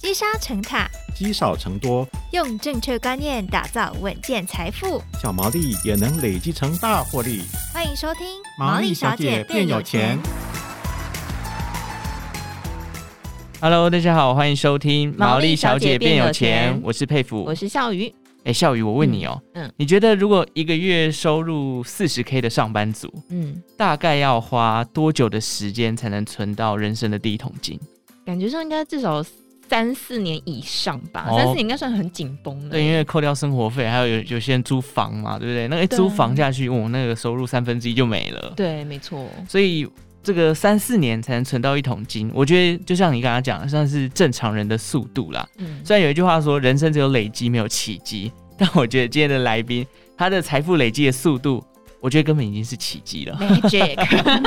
积沙成塔，积少成多，用正确观念打造稳健财富，小毛利也能累积成大获利。欢迎收听《毛利小姐变有钱》。Hello，大家好，欢迎收听《毛利小姐变有钱》。我是佩服，我是笑鱼。哎，笑鱼，我问你哦，嗯，你觉得如果一个月收入四十 K 的上班族，嗯，大概要花多久的时间才能存到人生的第一桶金？感觉上应该至少。三四年以上吧，哦、三四年应该算很紧绷的。对，因为扣掉生活费，还有有有些人租房嘛，对不对？那个租房下去，哦，那个收入三分之一就没了。对，没错。所以这个三四年才能存到一桶金，我觉得就像你刚刚讲的，算是正常人的速度啦。嗯。虽然有一句话说，人生只有累积没有奇迹，但我觉得今天的来宾他的财富累积的速度。我觉得根本已经是奇迹了，Magic。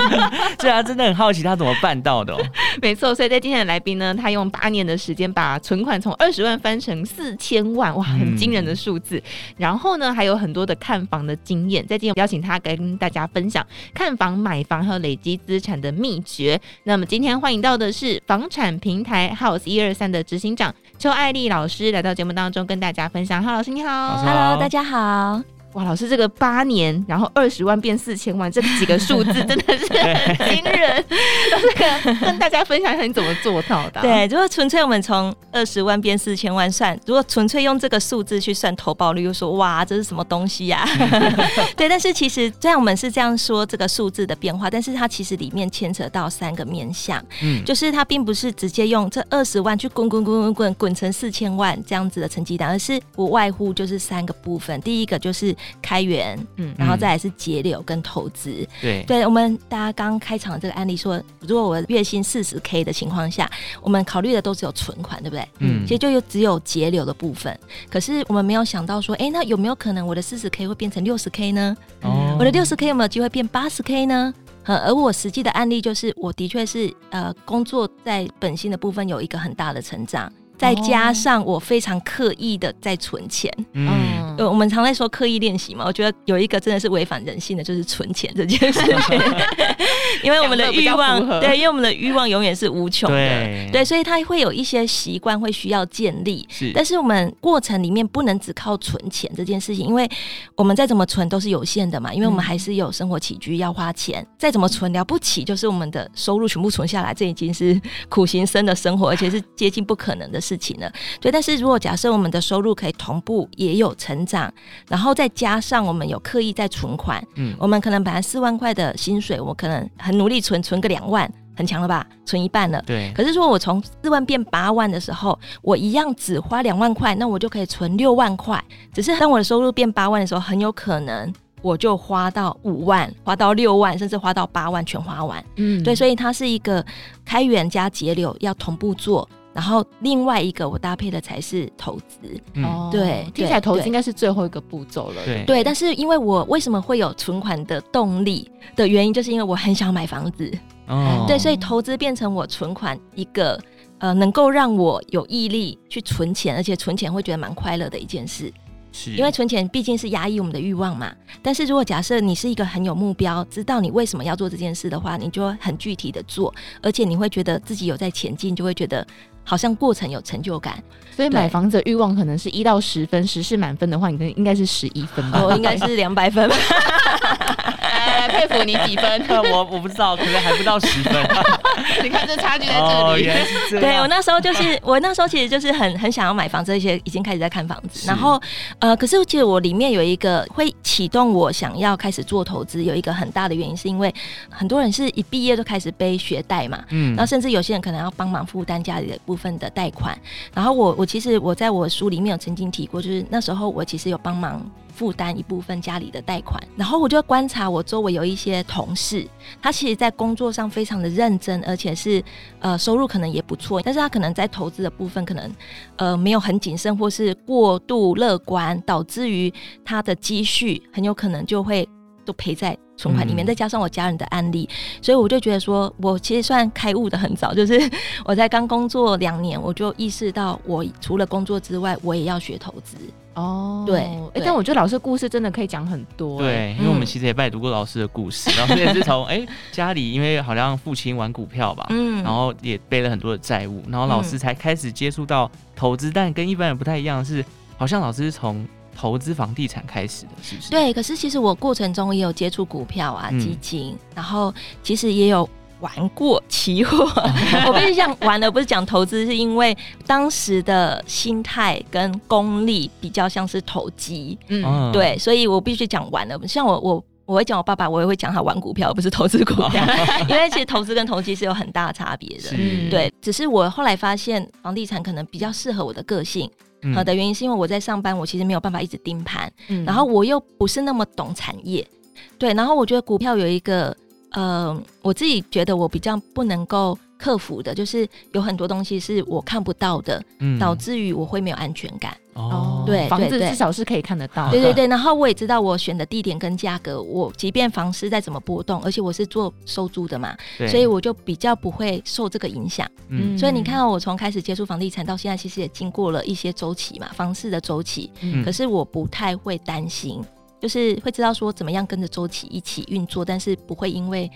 对啊，真的很好奇他怎么办到的哦。没错，所以在今天的来宾呢，他用八年的时间把存款从二十万翻成四千万，哇，很惊人的数字。嗯、然后呢，还有很多的看房的经验，在今天邀请他跟大家分享看房、买房和累积资产的秘诀。那么今天欢迎到的是房产平台 House 一二三的执行长邱爱丽老师来到节目当中跟大家分享。哈，老师你好，Hello，大家好。哇，老师，这个八年，然后二十万变四千万，这几个数字真的是很 惊人。这个跟大家分享一下你怎么做到的？对，如果纯粹我们从二十万变四千万算，如果纯粹用这个数字去算投保率，又说哇，这是什么东西呀、啊？对，但是其实虽然我们是这样说这个数字的变化，但是它其实里面牵扯到三个面向，嗯，就是它并不是直接用这二十万去滚滚滚滚滚滚成四千万这样子的成绩单，而是不外乎就是三个部分。第一个就是开源，嗯，然后再来是节流跟投资，对，对我们大家刚开场的这个案例说，如果我月薪四十 K 的情况下，我们考虑的都只有存款，对不对？嗯，其实就有只有节流的部分，可是我们没有想到说，哎，那有没有可能我的四十 K 会变成六十 K 呢？哦，我的六十 K 有没有机会变八十 K 呢？而我实际的案例就是，我的确是呃，工作在本薪的部分有一个很大的成长。再加上我非常刻意的在存钱，嗯，我们常在说刻意练习嘛，我觉得有一个真的是违反人性的，就是存钱这件事。情，因为我们的欲望，对，因为我们的欲望永远是无穷的，对，对，所以他会有一些习惯会需要建立，是，但是我们过程里面不能只靠存钱这件事情，因为我们再怎么存都是有限的嘛，因为我们还是有生活起居要花钱，再怎么存了不起，就是我们的收入全部存下来，这已经是苦行僧的生活，而且是接近不可能的事。事情了，对，但是如果假设我们的收入可以同步也有成长，然后再加上我们有刻意在存款，嗯，我们可能本来四万块的薪水，我可能很努力存，存个两万，很强了吧？存一半了，对。可是说我从四万变八万的时候，我一样只花两万块，那我就可以存六万块。只是当我的收入变八万的时候，很有可能我就花到五万，花到六万，甚至花到八万全花完。嗯，对，所以它是一个开源加节流要同步做。然后另外一个我搭配的才是投资，嗯，对，听起来投资应该是最后一个步骤了，对，对。但是因为我为什么会有存款的动力的原因，就是因为我很想买房子，哦，对，所以投资变成我存款一个呃，能够让我有毅力去存钱，而且存钱会觉得蛮快乐的一件事。是。因为存钱毕竟是压抑我们的欲望嘛，但是如果假设你是一个很有目标，知道你为什么要做这件事的话，你就会很具体的做，而且你会觉得自己有在前进，就会觉得好像过程有成就感。所以买房子的欲望可能是一到十分，十是满分的话，你应该是十一分吧？我应该是两百分。沛甫你几分？我我不知道，可能还不到十分。你看这差距在这里。对，我那时候就是，我那时候其实就是很 很想要买房子，而且已经开始在看房子。然后呃，可是其实我里面有一个会启动我想要开始做投资，有一个很大的原因，是因为很多人是一毕业就开始背学贷嘛，嗯，然后甚至有些人可能要帮忙负担家里的部分的贷款。然后我我其实我在我书里面有曾经提过，就是那时候我其实有帮忙。负担一部分家里的贷款，然后我就观察我周围有一些同事，他其实，在工作上非常的认真，而且是呃收入可能也不错，但是他可能在投资的部分可能呃没有很谨慎，或是过度乐观，导致于他的积蓄很有可能就会都赔在存款里面。嗯、再加上我家人的案例，所以我就觉得说，我其实算开悟的很早，就是我在刚工作两年，我就意识到，我除了工作之外，我也要学投资。哦，对，哎，但我觉得老师的故事真的可以讲很多。对，因为我们其实也拜读过老师的故事，老师也是从 哎家里，因为好像父亲玩股票吧，嗯，然后也背了很多的债务，然后老师才开始接触到投资，但跟一般人不太一样，是好像老师是从投资房地产开始的，是不是？对，可是其实我过程中也有接触股票啊、基金，然后其实也有。玩过期货，我必须讲，玩的不是讲投资，是因为当时的心态跟功力比较像是投机，嗯，对，所以我必须讲玩的。像我，我我会讲我爸爸，我也会讲他玩股票，不是投资股票，因为其实投资跟投机是有很大差别的，是。对。只是我后来发现房地产可能比较适合我的个性，好的原因是因为我在上班，我其实没有办法一直盯盘，嗯，然后我又不是那么懂产业，对，然后我觉得股票有一个。呃，我自己觉得我比较不能够克服的，就是有很多东西是我看不到的，嗯，导致于我会没有安全感。哦，对，房子至少是可以看得到。对对对，然后我也知道我选的地点跟价格，我即便房市再怎么波动，而且我是做收租的嘛，所以我就比较不会受这个影响。嗯，所以你看到我从开始接触房地产到现在，其实也经过了一些周期嘛，房市的周期，嗯，可是我不太会担心。就是会知道说怎么样跟着周期一起运作，但是不会因为，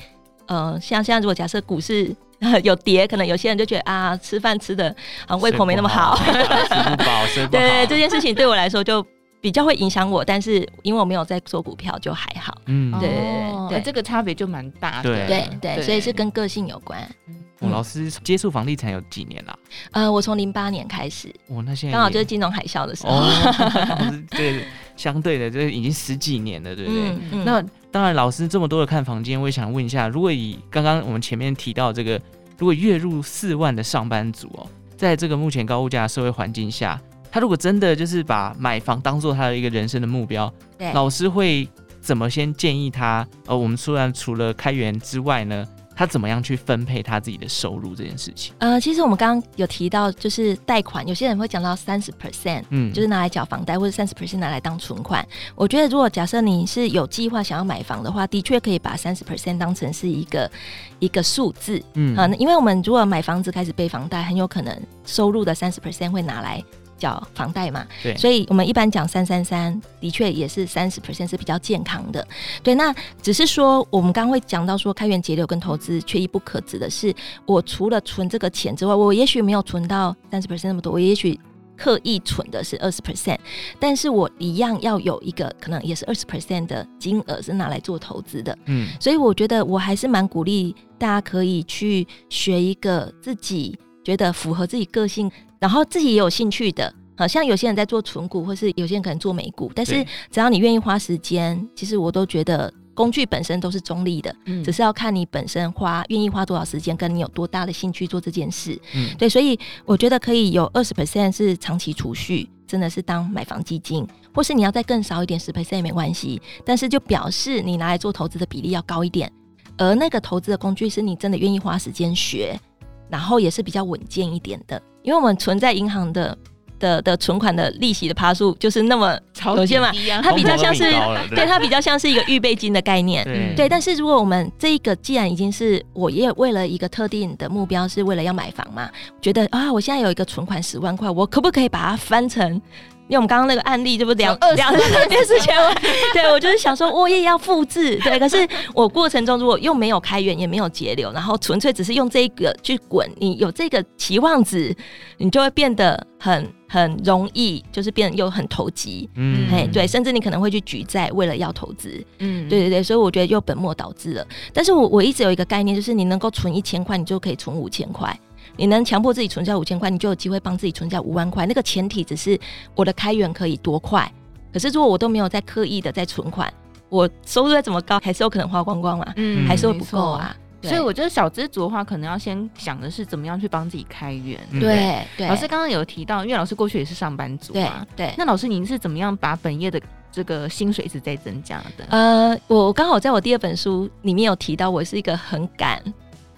呃，像现在如果假设股市 有跌，可能有些人就觉得啊，吃饭吃的啊胃口没那么好，吃不饱，吃不饱。对，这件事情对我来说就比较会影响我，但是因为我没有在做股票，就还好。嗯，对对对，这个差别就蛮大的。对对对，所以是跟个性有关。我老师接触房地产有几年了？呃，我从零八年开始。我那现在刚好就是金融海啸的时候。对。相对的，这已经十几年了，对不对？嗯嗯、那当然，老师这么多的看房间，我也想问一下，如果以刚刚我们前面提到这个，如果月入四万的上班族哦，在这个目前高物价的社会环境下，他如果真的就是把买房当做他的一个人生的目标，对老师会怎么先建议他？呃，我们虽然除了开源之外呢？他怎么样去分配他自己的收入这件事情？呃，其实我们刚刚有提到，就是贷款，有些人会讲到三十 percent，嗯，就是拿来缴房贷，或者三十 percent 拿来当存款。我觉得，如果假设你是有计划想要买房的话，的确可以把三十 percent 当成是一个一个数字，嗯啊，因为我们如果买房子开始背房贷，很有可能收入的三十 percent 会拿来。缴房贷嘛，对，所以我们一般讲三三三，的确也是三十 percent 是比较健康的。对，那只是说我们刚刚会讲到说开源节流跟投资缺一不可，指的是我除了存这个钱之外，我也许没有存到三十 percent 那么多，我也许刻意存的是二十 percent，但是我一样要有一个可能也是二十 percent 的金额是拿来做投资的。嗯，所以我觉得我还是蛮鼓励大家可以去学一个自己觉得符合自己个性。然后自己也有兴趣的，好像有些人在做存股，或是有些人可能做美股，但是只要你愿意花时间，其实我都觉得工具本身都是中立的，嗯，只是要看你本身花愿意花多少时间，跟你有多大的兴趣做这件事，嗯，对，所以我觉得可以有二十 percent 是长期储蓄，真的是当买房基金，或是你要再更少一点十 percent 也没关系，但是就表示你拿来做投资的比例要高一点，而那个投资的工具是你真的愿意花时间学。然后也是比较稳健一点的，因为我们存在银行的的的存款的利息的趴数就是那么有限嘛，它比较像是对它比较像是一个预备金的概念，对，对。但是如果我们这一个既然已经是我也为了一个特定的目标，是为了要买房嘛，觉得啊，我现在有一个存款十万块，我可不可以把它翻成？因为我们刚刚那个案例，这不两两件事情，对，我就是想说，我也要复制，对。可是我过程中如果又没有开源，也没有节流，然后纯粹只是用这个去滚，你有这个期望值，你就会变得很很容易，就是变得又很投机，嗯，哎，对，甚至你可能会去举债，为了要投资，嗯，对对对，所以我觉得又本末倒置了。但是我我一直有一个概念，就是你能够存一千块，你就可以存五千块。你能强迫自己存下五千块，你就有机会帮自己存下五万块。那个前提只是我的开源可以多快。可是如果我都没有在刻意的在存款，我收入再怎么高，还是有可能花光光嘛，嗯，还是会不够啊。所以我觉得小资族的话，可能要先想的是怎么样去帮自己开源。对对。老师刚刚有提到，因为老师过去也是上班族嘛，对。对那老师您是怎么样把本业的这个薪水一直在增加的？呃，我刚好在我第二本书里面有提到，我是一个很赶。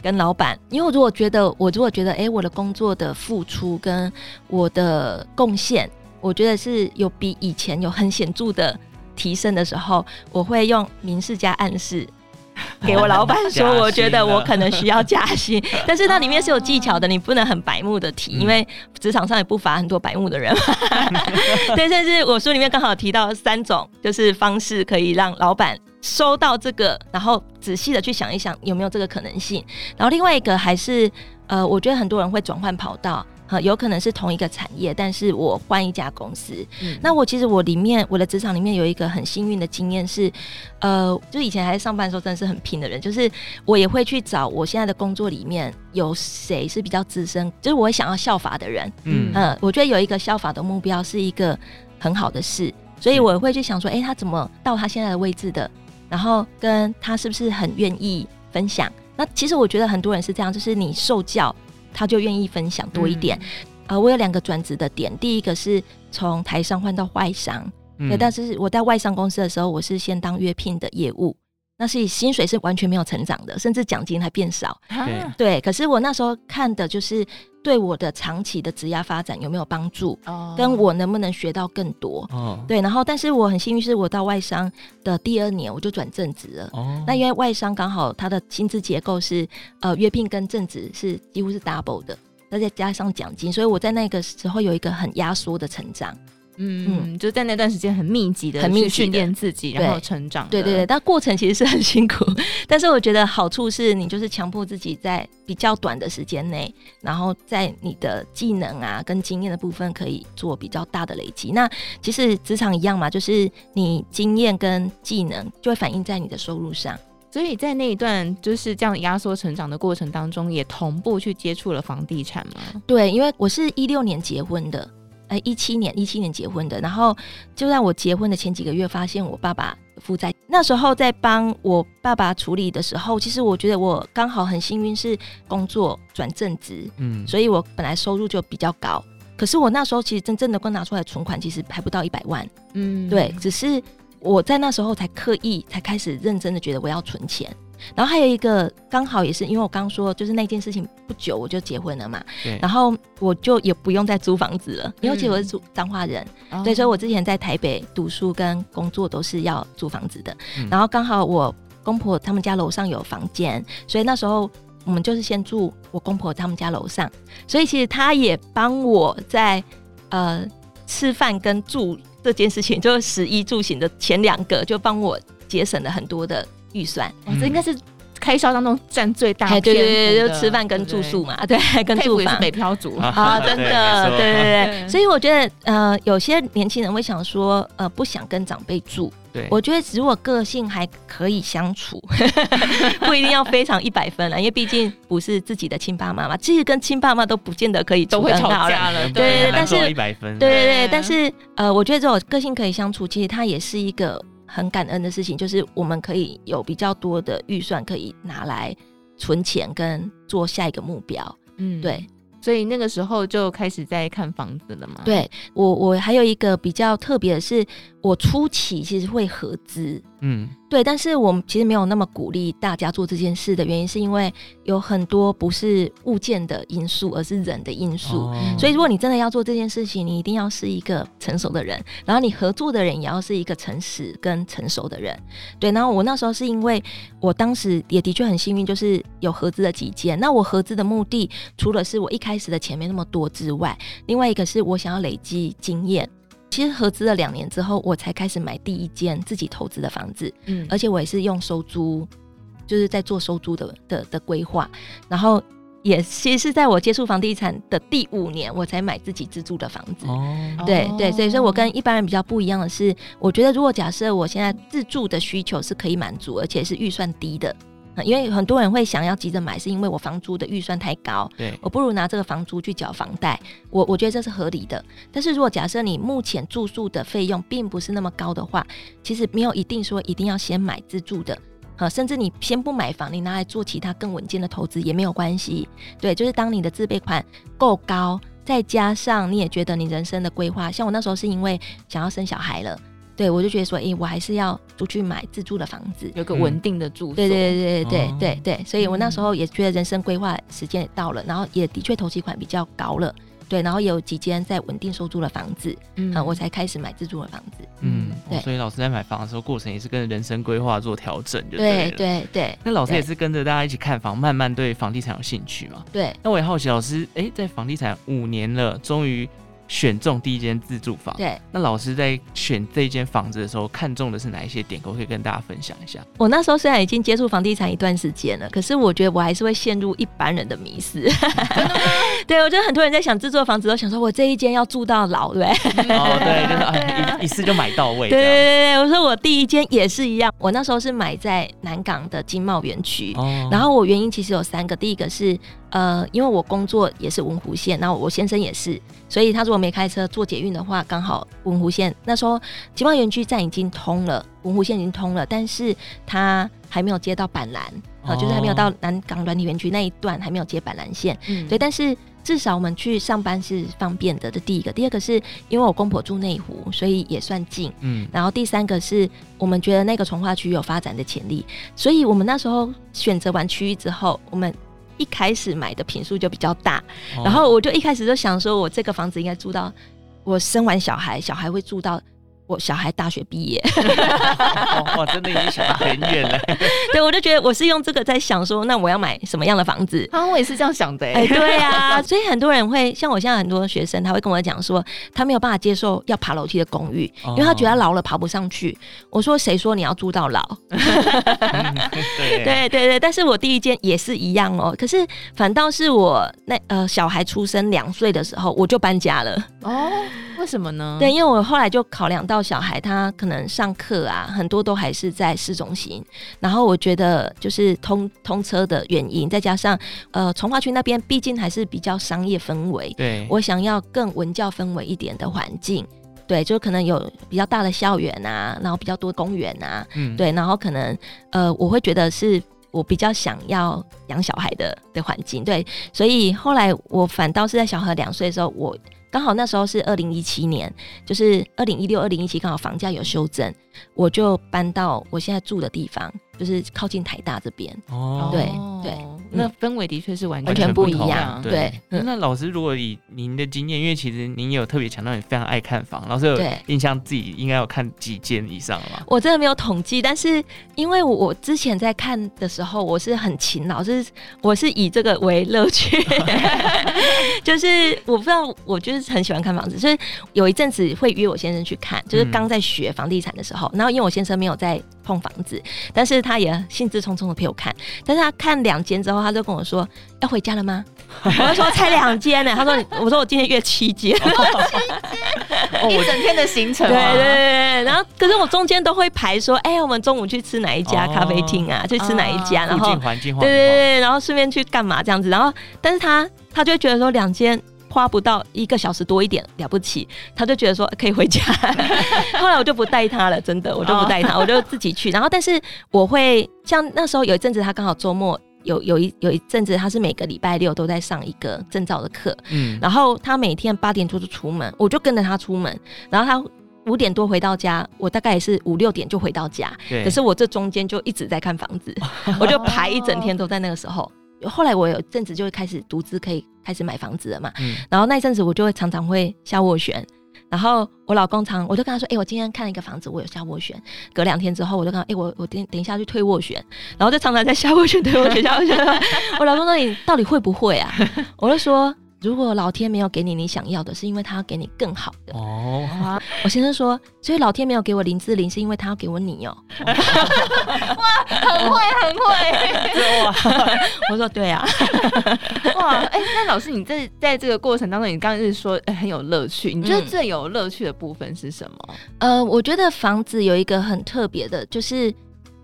跟老板，因为我如果觉得，我如果觉得，哎、欸，我的工作的付出跟我的贡献，我觉得是有比以前有很显著的提升的时候，我会用明示加暗示，给我老板说，我觉得我可能需要加薪。但是那里面是有技巧的，你不能很白目的提，因为职场上也不乏很多白目的人。对，但是我书里面刚好提到三种，就是方式可以让老板收到这个，然后仔细的去想一想有没有这个可能性。然后另外一个还是呃，我觉得很多人会转换跑道。有可能是同一个产业，但是我换一家公司。嗯、那我其实我里面我的职场里面有一个很幸运的经验是，呃，就以前还在上班的时候，真的是很拼的人。就是我也会去找我现在的工作里面有谁是比较资深，就是我会想要效法的人。嗯，呃，我觉得有一个效法的目标是一个很好的事，所以我会去想说，哎、欸，他怎么到他现在的位置的？然后跟他是不是很愿意分享？那其实我觉得很多人是这样，就是你受教。他就愿意分享多一点，啊、嗯呃，我有两个转职的点，第一个是从台商换到外商，嗯、对，但是我在外商公司的时候，我是先当约聘的业务，那是薪水是完全没有成长的，甚至奖金还变少，对，对，可是我那时候看的就是对我的长期的职业发展有没有帮助，哦，跟我能不能学到更多，哦，对，然后但是我很幸运是我到外商的第二年我就转正职了，哦，那因为外商刚好它的薪资结构是呃约聘跟正职是几乎是 double 的，那再加上奖金，所以我在那个时候有一个很压缩的成长。嗯，嗯，就在那段时间很密集的、很密集训练自己，然后成长。对对对，但过程其实是很辛苦。但是我觉得好处是你就是强迫自己在比较短的时间内，然后在你的技能啊跟经验的部分可以做比较大的累积。那其实职场一样嘛，就是你经验跟技能就会反映在你的收入上。所以在那一段就是这样压缩成长的过程当中，也同步去接触了房地产吗？对，因为我是一六年结婚的。呃，一七年，一七年结婚的，然后就在我结婚的前几个月，发现我爸爸负债。那时候在帮我爸爸处理的时候，其实我觉得我刚好很幸运，是工作转正职，嗯，所以我本来收入就比较高。可是我那时候其实真正的光拿出来存款，其实还不到一百万，嗯，对，只是我在那时候才刻意才开始认真的觉得我要存钱。然后还有一个刚好也是因为我刚说就是那件事情不久我就结婚了嘛，对，然后我就也不用再租房子了，因为其实我是租彰化人，嗯，对，所以我之前在台北读书跟工作都是要租房子的。嗯，然后刚好我公婆他们家楼上有房间，所以那时候我们就是先住我公婆他们家楼上，所以其实他也帮我在呃吃饭跟住这件事情，就是食衣住行的前两个，就帮我节省了很多的。预算，哇，这应该是开销当中占最大的。对对对，就吃饭跟住宿嘛，对，跟住房。北漂族啊，真的，对对对。所以我觉得，呃，有些年轻人会想说，呃，不想跟长辈住。对，我觉得如果个性还可以相处，不一定要非常一百分了，因为毕竟不是自己的亲爸妈嘛。其实跟亲爸妈都不见得可以都会吵架了。对，但是一百分。对对对，但是呃，我觉得这种个性可以相处，其实它也是一个。很感恩的事情，就是我们可以有比较多的预算可以拿来存钱跟做下一个目标。嗯，对，所以那个时候就开始在看房子了嘛。对，我，我还有一个比较特别的是，我初期其实会合资。嗯。对，但是我们其实没有那么鼓励大家做这件事的原因，是因为有很多不是物件的因素，而是人的因素。哦、所以，如果你真的要做这件事情，你一定要是一个成熟的人，然后你合作的人也要是一个诚实跟成熟的人。对，然后我那时候是因为我当时也的确很幸运，就是有合资的几件。那我合资的目的，除了是我一开始的钱没那么多之外，另外一个是我想要累积经验。其实合资了两年之后，我才开始买第一间自己投资的房子，嗯，而且我也是用收租，就是在做收租的的的规划，然后也其实是在我接触房地产的第五年，我才买自己自住的房子，哦，对对，所以说我跟一般人比较不一样的是，我觉得如果假设我现在自住的需求是可以满足，而且是预算低的。因为很多人会想要急着买，是因为我房租的预算太高，对，我不如拿这个房租去缴房贷，我我觉得这是合理的。但是如果假设你目前住宿的费用并不是那么高的话，其实没有一定说一定要先买自住的，啊，甚至你先不买房，你拿来做其他更稳健的投资也没有关系。对，就是当你的自备款够高，再加上你也觉得你人生的规划，像我那时候是因为想要生小孩了。对，我就觉得说，哎、欸，我还是要出去买自住的房子，有个稳定的住所。对对对对对对对，所以我那时候也觉得人生规划时间也到了，然后也的确投期款比较高了，对，然后也有几间在稳定收租的房子，嗯，我才开始买自住的房子。嗯，对，所以老师在买房的时候，过程也是跟着人生规划做调整就对，对对对。那老师也是跟着大家一起看房，慢慢对房地产有兴趣嘛？对。那我也好奇，老师，哎，在房地产五年了，终于。选中第一间自住房，对。那老师在选这一间房子的时候，看中的是哪一些点？可不可以跟大家分享一下？我那时候虽然已经接触房地产一段时间了，可是我觉得我还是会陷入一般人的迷思。对，我觉得很多人在想自住房子，都想说我这一间要住到老，对不对？哦，对，就是、啊、一一次就买到位。对对对对，我说我第一间也是一样，我那时候是买在南港的经贸园区，哦、然后我原因其实有三个，第一个是。呃，因为我工作也是文湖线，然后我先生也是，所以他如果没开车坐捷运的话，刚好文湖线那时候集贸园区站已经通了，文湖线已经通了，但是他还没有接到板南，呃，就是还没有到南港软体园区那一段还没有接板南线，嗯，对，但是至少我们去上班是方便的。这第一个，第二个是因为我公婆住内湖，所以也算近，嗯，然后第三个是我们觉得那个从化区有发展的潜力，所以我们那时候选择完区域之后，我们。一开始买的品数就比较大，哦、然后我就一开始就想说，我这个房子应该住到我生完小孩，小孩会住到。我小孩大学毕业，哇，真的已经想得很远了。对，我就觉得我是用这个在想说，那我要买什么样的房子？啊，我也是这样想的。哎、欸，对啊，所以很多人会像我现在很多学生，他会跟我讲说，他没有办法接受要爬楼梯的公寓，因为他觉得他老了爬不上去。我说，谁说你要住到老？对对对，但是我第一间也是一样哦。可是反倒是我那呃小孩出生两岁的时候，我就搬家了。哦，为什么呢？对，因为我后来就考量到。小孩他可能上课啊，很多都还是在市中心。然后我觉得就是通通车的原因，再加上呃，从化区那边毕竟还是比较商业氛围。对，我想要更文教氛围一点的环境。对，就可能有比较大的校园啊，然后比较多公园啊。嗯，对，然后可能呃，我会觉得是我比较想要养小孩的的环境。对，所以后来我反倒是在小孩两岁的时候，我。刚好那时候是二零一七年，就是二零一六、二零一七，刚好房价有修正，我就搬到我现在住的地方，就是靠近台大这边。哦，对对。那氛围的确是完全完全不一样，对。那老师，如果以您的经验，因为其实您也有特别强调你非常爱看房，老师有印象自己应该有看几间以上了吗？我真的没有统计，但是因为我之前在看的时候，我是很勤劳，是我是以这个为乐趣，就是我不知道，我就是很喜欢看房子，所以有一阵子会约我先生去看，就是刚在学房地产的时候，嗯、然后因为我先生没有在碰房子，但是他也兴致冲冲的陪我看，但是他看两间之后。他就跟我说：“要回家了吗？” 我就说：“才两间呢。”他说：“我说我今天约七间，七间，一整天的行程。”对对对。然后，可是我中间都会排说：“哎，我们中午去吃哪一家咖啡厅啊？去吃哪一家？然后，对对对，然后顺便去干嘛这样子？然后，但是他他就觉得说两间花不到一个小时多一点了不起，他就觉得说可以回家。后来我就不带他了，真的，我就不带他，我就自己去。然后，但是我会像那时候有一阵子，他刚好周末。有有一有一阵子，他是每个礼拜六都在上一个证照的课，嗯，然后他每天八点多就出门，我就跟着他出门，然后他五点多回到家，我大概也是五六点就回到家，对可是我这中间就一直在看房子，我就排一整天都在那个时候。后来我有阵子就会开始独资，可以开始买房子了嘛，嗯，然后那一阵子我就会常常会下斡旋。然后我老公常，我就跟他说：“哎、欸，我今天看了一个房子，我有下斡旋。隔两天之后，我就跟他，哎、欸，我我等等一下去退斡旋。然后就常常在下斡旋，退斡旋，下斡旋。我老公说：你到底会不会啊？我就说。”如果老天没有给你你想要的，是因为他要给你更好的哦。Oh. 我先生说，所以老天没有给我林志玲，是因为他要给我你哦。哇，很会，很会。哇，我说对啊。哇，哎、欸，那老师，你在在这个过程当中，你刚刚是说、欸、很有乐趣，你觉得最有乐趣的部分是什么？嗯、呃，我觉得房子有一个很特别的，就是。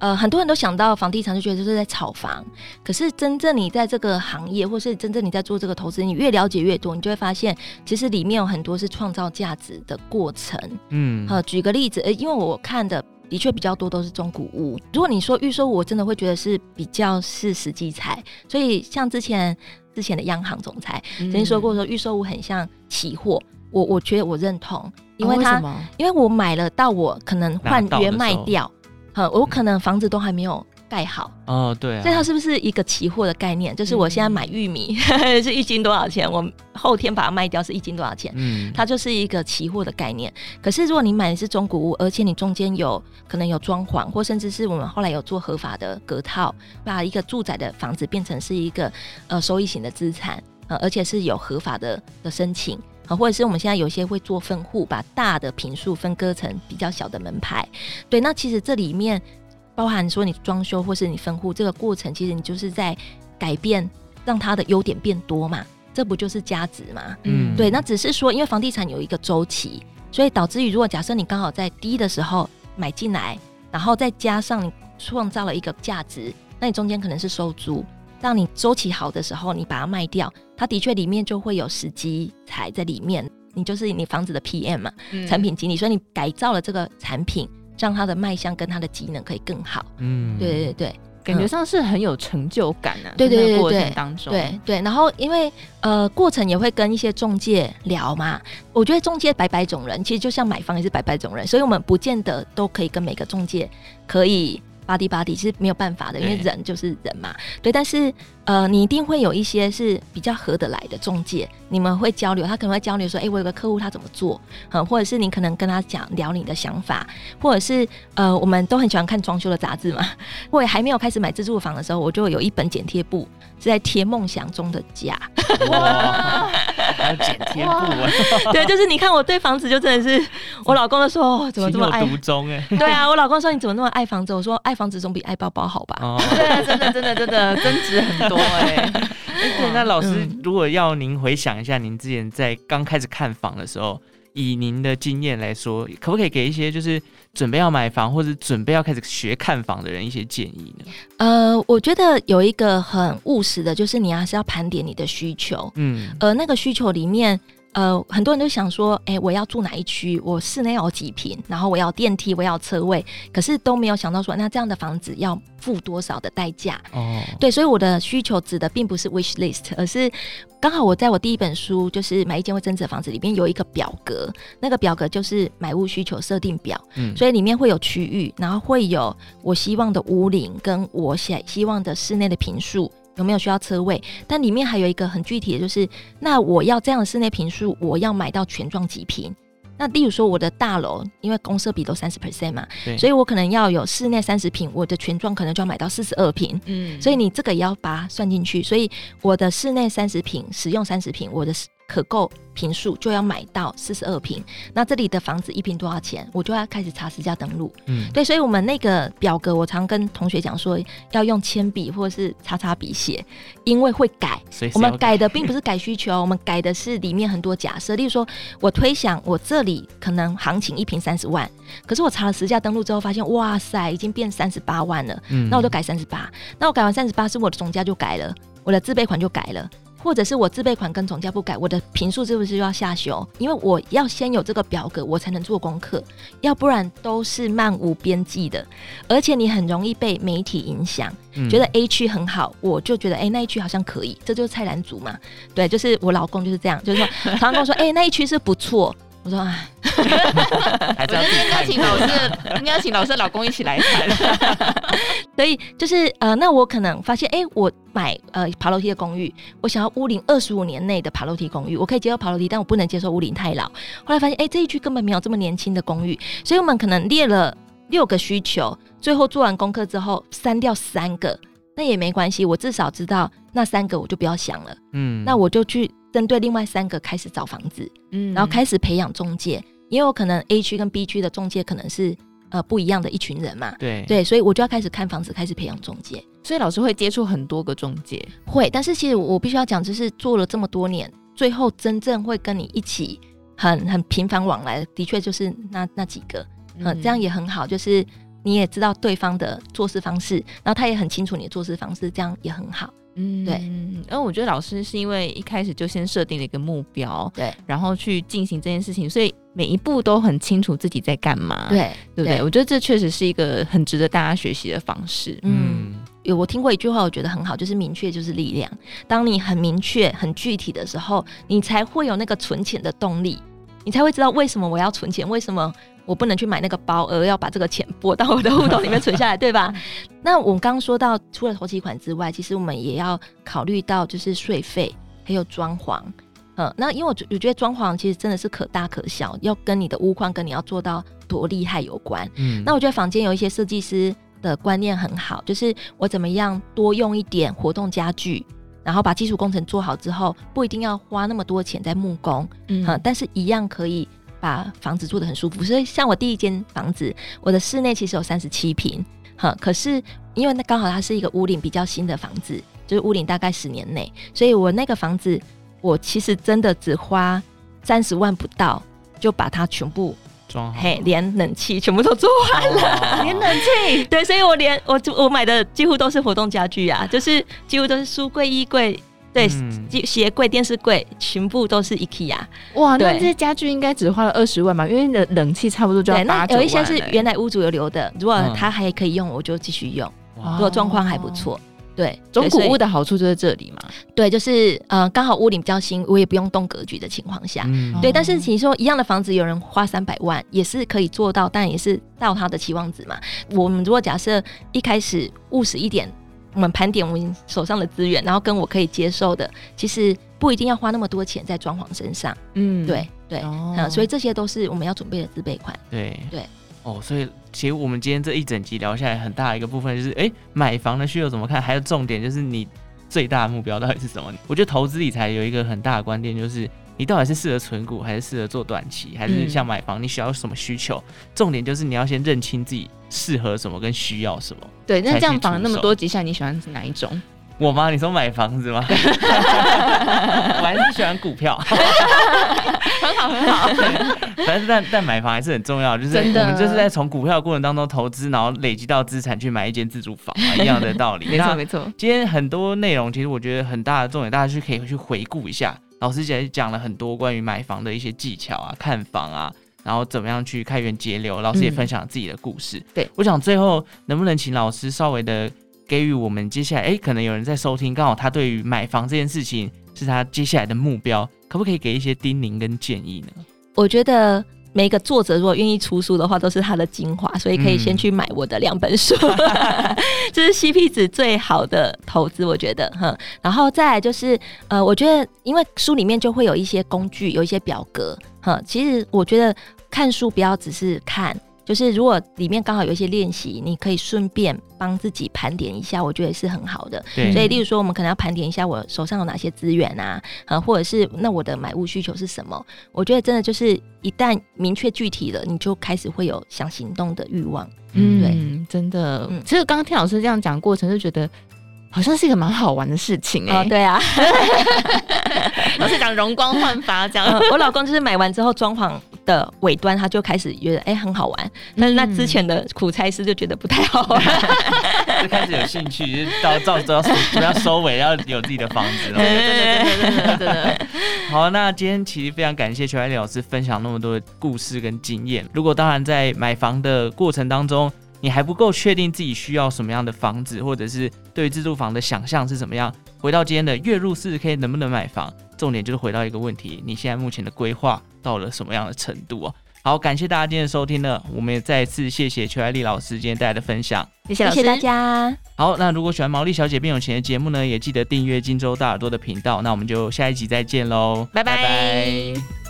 呃，很多人都想到房地产就觉得就是在炒房，可是真正你在这个行业，或是真正你在做这个投资，你越了解越多，你就会发现，其实里面有很多是创造价值的过程。嗯，呃，举个例子，呃，因为我看的的确比较多都是中古屋。如果你说预售，我真的会觉得是比较是实际财。所以像之前之前的央行总裁曾经说过，说预售屋很像期货。我我觉得我认同，因为他、因为我买了到我可能换约卖掉。好，我可能房子都还没有盖好哦，对、啊，所以它是不是一个期货的概念？就是我现在买玉米、嗯、是一斤多少钱，我后天把它卖掉是一斤多少钱？嗯，它就是一个期货的概念。可是如果你买的是中古屋，而且你中间有可能有装潢，或甚至是我们后来有做合法的隔套，把一个住宅的房子变成是一个呃收益型的资产，呃，而且是有合法的的申请。啊，或者是我们现在有些会做分户，把大的平数分割成比较小的门牌。对，那其实这里面包含说你装修或是你分户这个过程，其实你就是在改变，让它的优点变多嘛，这不就是价值吗？嗯，对。那只是说，因为房地产有一个周期，所以导致于如果假设你刚好在低的时候买进来，然后再加上你创造了一个价值，那你中间可能是收租。当你周期好的时候，你把它卖掉，它的确里面就会有时机才在里面。你就是你房子的 PM 嘛，嗯、产品经理，所以你改造了这个产品，让它的卖相跟它的机能可以更好。嗯，对对对，感觉上是很有成就感啊。对对对对，过程当中，对对。然后因为呃，过程也会跟一些中介聊嘛。我觉得中介百百种人，其实就像买房也是百百种人，所以我们不见得都可以跟每个中介可以。巴迪巴蒂是没有办法的，因为人就是人嘛。对，但是呃，你一定会有一些是比较合得来的中介，你们会交流，他可能会交流说，哎、欸，我有个客户他怎么做，嗯，或者是你可能跟他讲聊你的想法，或者是呃，我们都很喜欢看装修的杂志嘛。我也还没有开始买自住房的时候，我就有一本剪贴簿是在贴梦想中的家。哇，还有剪贴簿，对，就是你看我对房子就真的是，我老公都说、哦、怎么这么爱，对啊，我老公说你怎么那么爱房子，我说爱。房子总比爱包包好吧？哦、对啊，真的，真的，真的增值很多哎、欸。对，那老师，如果要您回想一下，您之前在刚开始看房的时候，以您的经验来说，可不可以给一些就是准备要买房或者准备要开始学看房的人一些建议呢？呃，我觉得有一个很务实的，就是你还是要盘点你的需求。嗯，呃那个需求里面。呃，很多人都想说，哎、欸，我要住哪一区？我室内要有几平？然后我要电梯，我要车位，可是都没有想到说，那这样的房子要付多少的代价？哦，对，所以我的需求指的并不是 wish list，而是刚好我在我第一本书就是买一间会增值的房子里面有一个表格，那个表格就是买屋需求设定表，嗯，所以里面会有区域，然后会有我希望的屋龄跟我想希望的室内的平数。有没有需要车位？但里面还有一个很具体的就是，那我要这样的室内平数，我要买到全幢几平？那例如说我的大楼，因为公设比都三十 percent 嘛，对所以我可能要有室内三十平，我的全幢可能就要买到四十二平。嗯，所以你这个也要把它算进去。所以我的室内三十平，使用三十平，我的。可购平数就要买到四十二坪，那这里的房子一平多少钱？我就要开始查实价登录。嗯，对，所以我们那个表格，我常跟同学讲说，要用铅笔或者是擦擦笔写，因为会改。改我们改的并不是改需 求，我们改的是里面很多假设。例如说，我推想我这里可能行情一平三十万，可是我查了实价登录之后，发现哇塞，已经变三十八万了。嗯，那我就改三十八。那我改完三十八，是我的总价就改了，我的自备款就改了。或者是我自备款跟总价不改，我的评数是不是就要下修？因为我要先有这个表格，我才能做功课，要不然都是漫无边际的。而且你很容易被媒体影响，嗯、觉得 A 区很好，我就觉得哎、欸、那一区好像可以，这就是菜篮族嘛。对，就是我老公就是这样，就是说常常跟我说哎、欸、那一区是不错。我说哎，还是要应该请老师，应该请老师的老公一起来谈。所以就是呃，那我可能发现，哎、欸，我买呃爬楼梯的公寓，我想要屋龄二十五年内的爬楼梯公寓，我可以接受爬楼梯，但我不能接受屋龄太老。后来发现，哎、欸，这一区根本没有这么年轻的公寓，所以我们可能列了六个需求，最后做完功课之后删掉三个，那也没关系，我至少知道那三个我就不要想了。嗯，那我就去。针对另外三个开始找房子，嗯，然后开始培养中介，因为我可能 A 区跟 B 区的中介可能是呃不一样的一群人嘛，对。对，所以我就要开始看房子，开始培养中介。所以老师会接触很多个中介，会，但是其实我必须要讲，就是做了这么多年，最后真正会跟你一起很很频繁往来的，的确就是那那几个，嗯、呃，这样也很好，就是你也知道对方的做事方式，然后他也很清楚你的做事方式，这样也很好。嗯，对，因为我觉得老师是因为一开始就先设定了一个目标，对，然后去进行这件事情，所以每一步都很清楚自己在干嘛，对，对不对？对，我觉得这确实是一个很值得大家学习的方式。嗯，有我听过一句话，我觉得很好，就是明确就是力量。当你很明确、很具体的时候，你才会有那个存钱的动力，你才会知道为什么我要存钱，为什么我不能去买那个包，而要把这个钱拨到我的户头里面存下来，对吧？那我刚说到，除了头期款之外，其实我们也要考虑到就是税费还有装潢。嗯，那因为我我觉得装潢其实真的是可大可小，要跟你的屋况跟你要做到多厉害有关。嗯，那我觉得房间有一些设计师的观念很好，就是我怎么样多用一点活动家具，然后把基础工程做好之后，不一定要花那么多钱在木工，嗯，但是一样可以把房子做得很舒服。所以像我第一间房子，我的室内其实有三十七平，哈，可是因为那刚好它是一个屋顶比较新的房子，就是屋顶大概十年内，所以我那个房子。我其实真的只花三十万不到，就把它全部装好，嘿，连冷气全部都做完了，连冷气，对，所以我连我我买的几乎都是活动家具啊，就是几乎都是书柜、衣柜，对，嗯、鞋柜、电视柜，全部都是 IKEA。哇，那这些家具应该只花了二十万吧？因为你的冷气差不多就要八九万。有一些是原来屋主有留的，如果他还可以用，我就继续用。如果状况还不错。对，中古屋的好处就在这里嘛。对，就是呃，刚好屋顶比较新，我也不用动格局的情况下，嗯、对。但是你说一样的房子，有人花三百万也是可以做到，但也是到他的期望值嘛。我们如果假设一开始务实一点，我们盘点我们手上的资源，然后跟我可以接受的，其实不一定要花那么多钱在装潢身上。嗯，对对，哦、嗯，所以这些都是我们要准备的自备款。对对。对哦，所以其实我们今天这一整集聊下来，很大一个部分就是，哎，买房的需求怎么看？还有重点就是你最大的目标到底是什么？我觉得投资理财有一个很大的观点，就是你到底是适合存股，还是适合做短期，还是像买房，你需要什么需求？嗯、重点就是你要先认清自己适合什么跟需要什么。对，那这样房那么多集下，你喜欢是哪一种？我吗？你说买房子吗？我还是喜欢股票，很 好很好。但是但但买房还是很重要，就是我们就是在从股票的过程当中投资，然后累积到资产去买一间自住房嘛，一样的道理。没错没错。今天很多内容，其实我觉得很大的重点，大家去可以去回顾一下。老师姐讲了很多关于买房的一些技巧啊，看房啊，然后怎么样去开源节流。老师也分享自己的故事。嗯、对，我想最后能不能请老师稍微的。给予我们接下来，哎，可能有人在收听，刚好他对于买房这件事情是他接下来的目标，可不可以给一些叮咛跟建议呢？我觉得每个作者如果愿意出书的话，都是他的精华，所以可以先去买我的两本书，这、嗯、是 CP 值最好的投资，我觉得，哼。然后再来就是，呃，我觉得因为书里面就会有一些工具，有一些表格，哼。其实我觉得看书不要只是看。就是如果里面刚好有一些练习，你可以顺便帮自己盘点一下，我觉得是很好的。对所以，例如说，我们可能要盘点一下我手上有哪些资源啊，啊，或者是那我的买物需求是什么？我觉得真的就是一旦明确具体了，你就开始会有想行动的欲望。嗯，对，真的。嗯，其实刚刚听老师这样讲过程，就觉得。好像是一个蛮好玩的事情哎、欸，哦，对啊，老是讲容光焕发这样。嗯、我老公就是买完之后装潢的尾端，他就开始觉得哎、欸、很好玩，但是那之前的苦差事就觉得不太好玩，就开始有兴趣，就到到时候要要收尾，要有自己的房子了。对对对对对对。好，那今天其实非常感谢邱爱丽老师分享那么多的故事跟经验。如果当然在买房的过程当中，你还不够确定自己需要什么样的房子，或者是对于自住房的想象是怎么样？回到今天的月入四十 K 能不能买房？重点就是回到一个问题：你现在目前的规划到了什么样的程度哦？好，感谢大家今天的收听呢，我们也再一次谢谢邱爱丽老师今天带来的分享，谢谢，谢谢大家。好，那如果喜欢毛利小姐变有钱的节目呢，也记得订阅荆州大耳朵的频道。那我们就下一集再见喽，拜拜。拜拜。